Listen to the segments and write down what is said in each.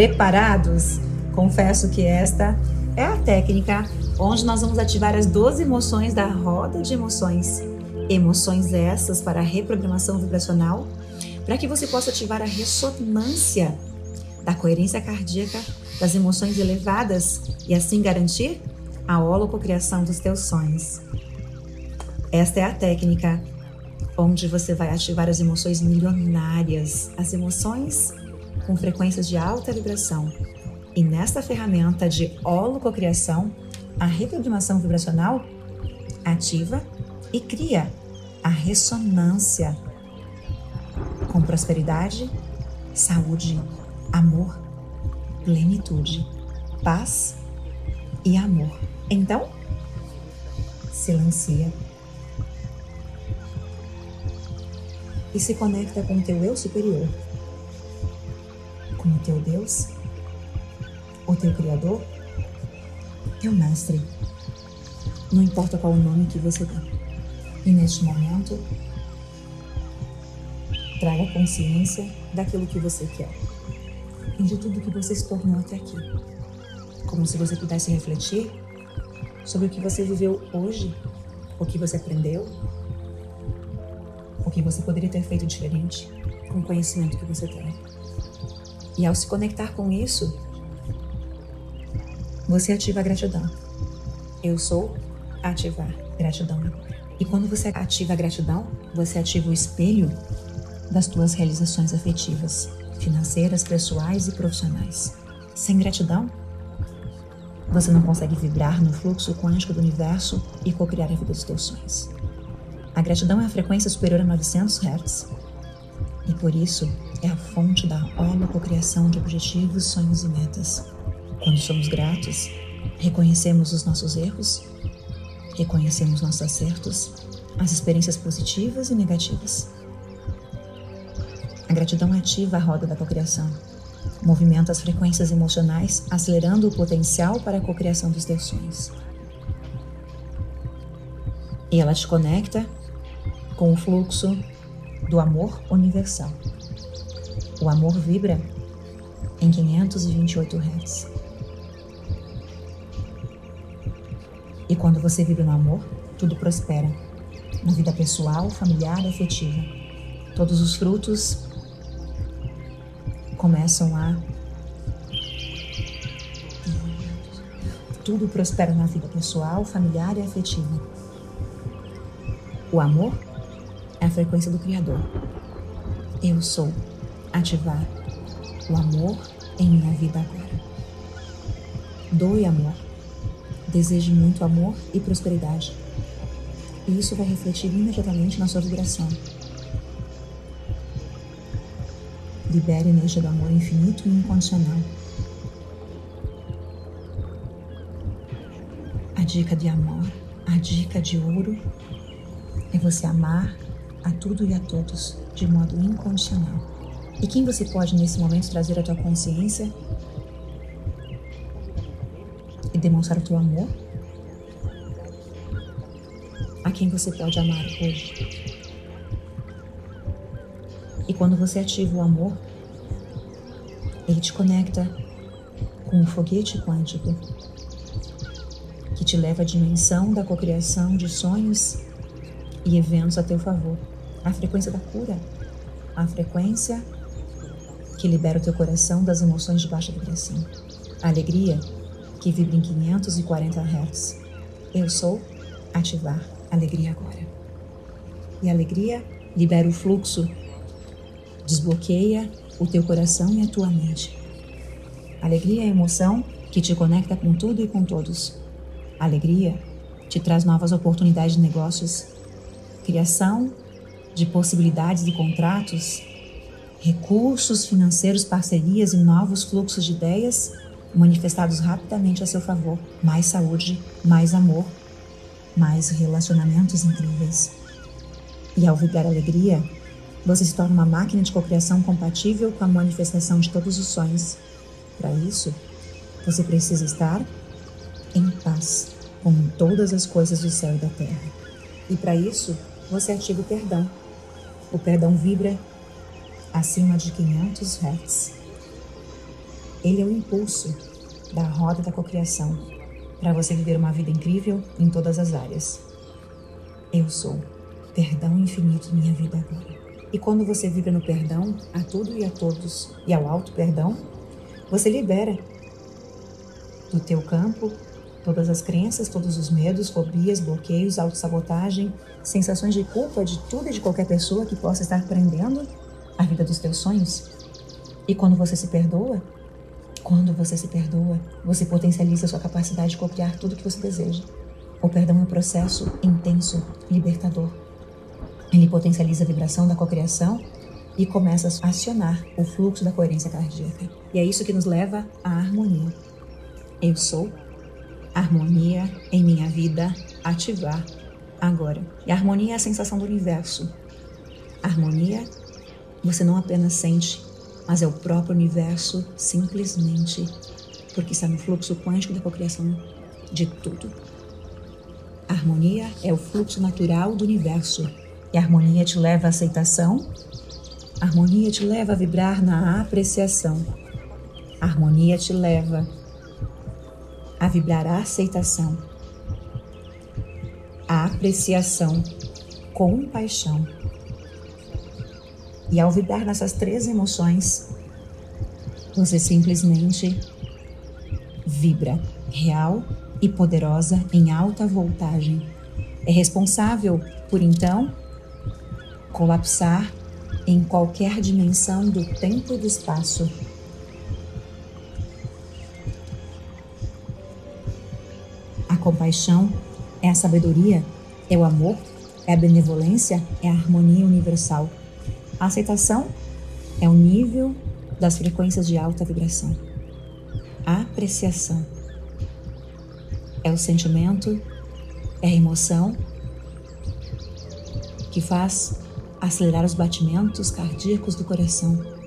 Preparados? Confesso que esta é a técnica onde nós vamos ativar as 12 emoções da roda de emoções. Emoções essas para a reprogramação vibracional, para que você possa ativar a ressonância da coerência cardíaca das emoções elevadas e assim garantir a holococriação dos teus sonhos. Esta é a técnica onde você vai ativar as emoções milionárias, as emoções com frequências de alta vibração. E nesta ferramenta de holococriação, a reprogramação vibracional ativa e cria a ressonância com prosperidade, saúde, amor, plenitude, paz e amor. Então, silencia e se conecta com o teu eu superior como teu Deus, o teu Criador, teu Mestre. Não importa qual o nome que você dá. E neste momento, traga consciência daquilo que você quer e de tudo que você se tornou até aqui. Como se você pudesse refletir sobre o que você viveu hoje, o que você aprendeu, o que você poderia ter feito diferente com o conhecimento que você tem. E ao se conectar com isso, você ativa a gratidão. Eu sou ativar gratidão. E quando você ativa a gratidão, você ativa o espelho das tuas realizações afetivas, financeiras, pessoais e profissionais. Sem gratidão, você não consegue vibrar no fluxo quântico do universo e co-criar a vida dos teus sonhos. A gratidão é a frequência superior a 900 Hz. E por isso, é a fonte da holococriação de objetivos, sonhos e metas. Quando somos gratos, reconhecemos os nossos erros, reconhecemos nossos acertos, as experiências positivas e negativas. A gratidão ativa a roda da cocriação, movimenta as frequências emocionais, acelerando o potencial para a cocriação dos teus sonhos. E ela te conecta com o fluxo do amor universal. O amor vibra em 528 Hz. E quando você vibra no amor, tudo prospera. Na vida pessoal, familiar e afetiva. Todos os frutos começam a. Tudo prospera na vida pessoal, familiar e afetiva. O amor frequência do Criador. Eu sou ativar o amor em minha vida agora. Doe amor. Deseje muito amor e prosperidade. E isso vai refletir imediatamente na sua vibração. Libere a energia do amor infinito e incondicional. A dica de amor, a dica de ouro é você amar a tudo e a todos de modo incondicional. E quem você pode nesse momento trazer à tua consciência e demonstrar o teu amor? A quem você pode amar hoje? E quando você ativa o amor, ele te conecta com um foguete quântico que te leva à dimensão da cocriação de sonhos e eventos a teu favor. A frequência da cura, a frequência que libera o teu coração das emoções de baixa vibração. A alegria que vibra em 540 Hz. Eu sou ativar alegria agora. E a alegria libera o fluxo, desbloqueia o teu coração e a tua mente. Alegria é a emoção que te conecta com tudo e com todos. alegria te traz novas oportunidades de negócios, criação de possibilidades de contratos, recursos financeiros, parcerias e novos fluxos de ideias manifestados rapidamente a seu favor. Mais saúde, mais amor, mais relacionamentos incríveis. E ao vibrar alegria, você se torna uma máquina de cocriação compatível com a manifestação de todos os sonhos. Para isso, você precisa estar em paz com todas as coisas do céu e da terra. E para isso, você ativa o perdão. O perdão vibra acima de 500 Hz. Ele é o impulso da roda da cocriação para você viver uma vida incrível em todas as áreas. Eu sou perdão infinito minha vida agora. E quando você vibra no perdão a tudo e a todos e ao alto perdão, você libera do teu campo todas as crenças, todos os medos, fobias, bloqueios, autossabotagem, sensações de culpa de tudo e de qualquer pessoa que possa estar prendendo a vida dos teus sonhos. E quando você se perdoa, quando você se perdoa, você potencializa sua capacidade de copiar tudo que você deseja. O perdão é um processo intenso, libertador. Ele potencializa a vibração da cocriação e começa a acionar o fluxo da coerência cardíaca. E é isso que nos leva à harmonia. Eu sou harmonia em minha vida ativar agora. E a harmonia é a sensação do universo. harmonia você não apenas sente, mas é o próprio universo simplesmente porque está no fluxo quântico da cocriação de tudo. A harmonia é o fluxo natural do universo. E a harmonia te leva à aceitação. A harmonia te leva a vibrar na apreciação. A harmonia te leva a vibrar a aceitação, a apreciação, compaixão e ao vibrar nessas três emoções, você simplesmente vibra real e poderosa em alta voltagem. É responsável por então colapsar em qualquer dimensão do tempo e do espaço. Compaixão é a sabedoria, é o amor, é a benevolência, é a harmonia universal. A aceitação é o nível das frequências de alta vibração. A apreciação é o sentimento, é a emoção que faz acelerar os batimentos cardíacos do coração.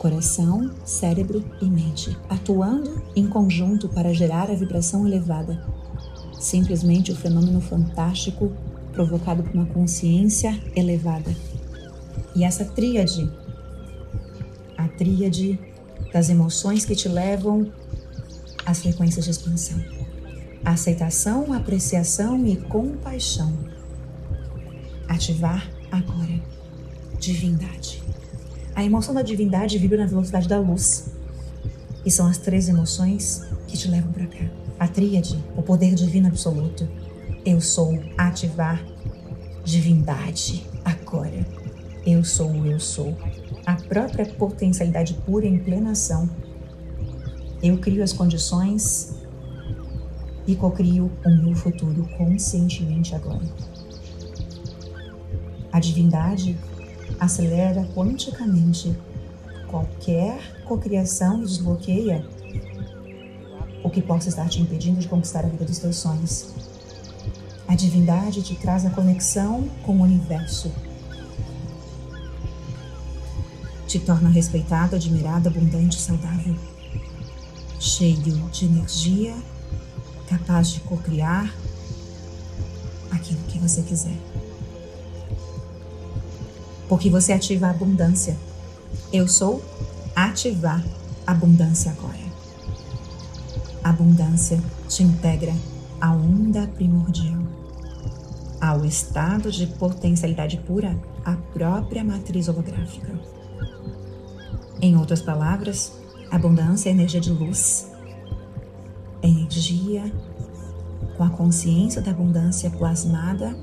Coração, cérebro e mente atuando em conjunto para gerar a vibração elevada. Simplesmente o fenômeno fantástico provocado por uma consciência elevada. E essa tríade, a tríade das emoções que te levam às frequências de expansão. Aceitação, apreciação e compaixão. Ativar agora. Divindade. A emoção da divindade vibra na velocidade da luz. E são as três emoções que te levam para cá. A tríade, o poder divino absoluto, eu sou ativar divindade agora. Eu sou o eu sou. A própria potencialidade pura em plena ação. Eu crio as condições e cocrio o meu futuro conscientemente agora. A divindade acelera quanticamente qualquer cocriação e desbloqueia o que possa estar te impedindo de conquistar a vida dos teus sonhos. A divindade te traz a conexão com o universo. Te torna respeitado, admirado, abundante, saudável, cheio de energia, capaz de cocriar aquilo que você quiser. Porque você ativa a abundância. Eu sou ativar abundância agora. Abundância te integra à onda primordial ao estado de potencialidade pura, a própria matriz holográfica. Em outras palavras, abundância é energia de luz, energia com a consciência da abundância plasmada,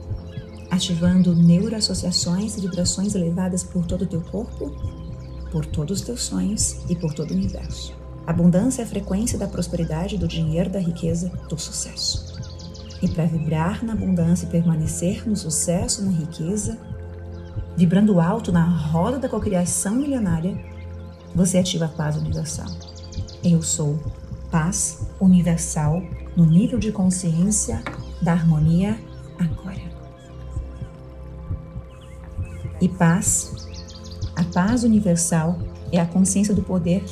ativando neuroassociações e vibrações elevadas por todo o teu corpo, por todos os teus sonhos e por todo o universo. Abundância é a frequência da prosperidade, do dinheiro, da riqueza, do sucesso. E para vibrar na abundância e permanecer no sucesso, na riqueza, vibrando alto na roda da cocriação milionária, você ativa a paz universal. Eu sou paz universal no nível de consciência da harmonia agora. E paz, a paz universal é a consciência do poder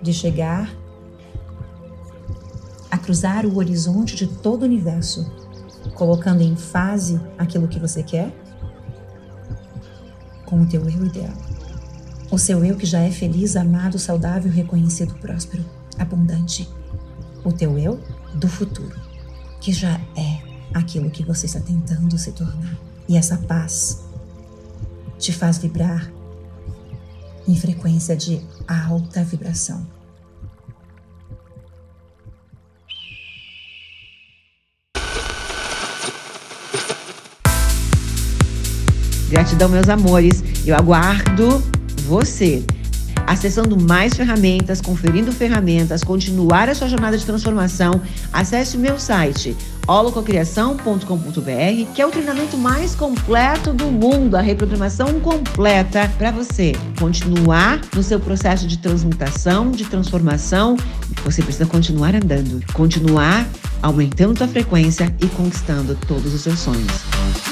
de chegar a cruzar o horizonte de todo o universo, colocando em fase aquilo que você quer com o teu eu ideal. O seu eu que já é feliz, amado, saudável, reconhecido, próspero, abundante. O teu eu do futuro, que já é aquilo que você está tentando se tornar. E essa paz te faz vibrar em frequência de alta vibração. Gratidão, meus amores. Eu aguardo você acessando mais ferramentas, conferindo ferramentas, continuar a sua jornada de transformação, acesse o meu site holococriação.com.br, que é o treinamento mais completo do mundo, a reprogramação completa para você continuar no seu processo de transmutação, de transformação. Você precisa continuar andando, continuar aumentando sua frequência e conquistando todos os seus sonhos.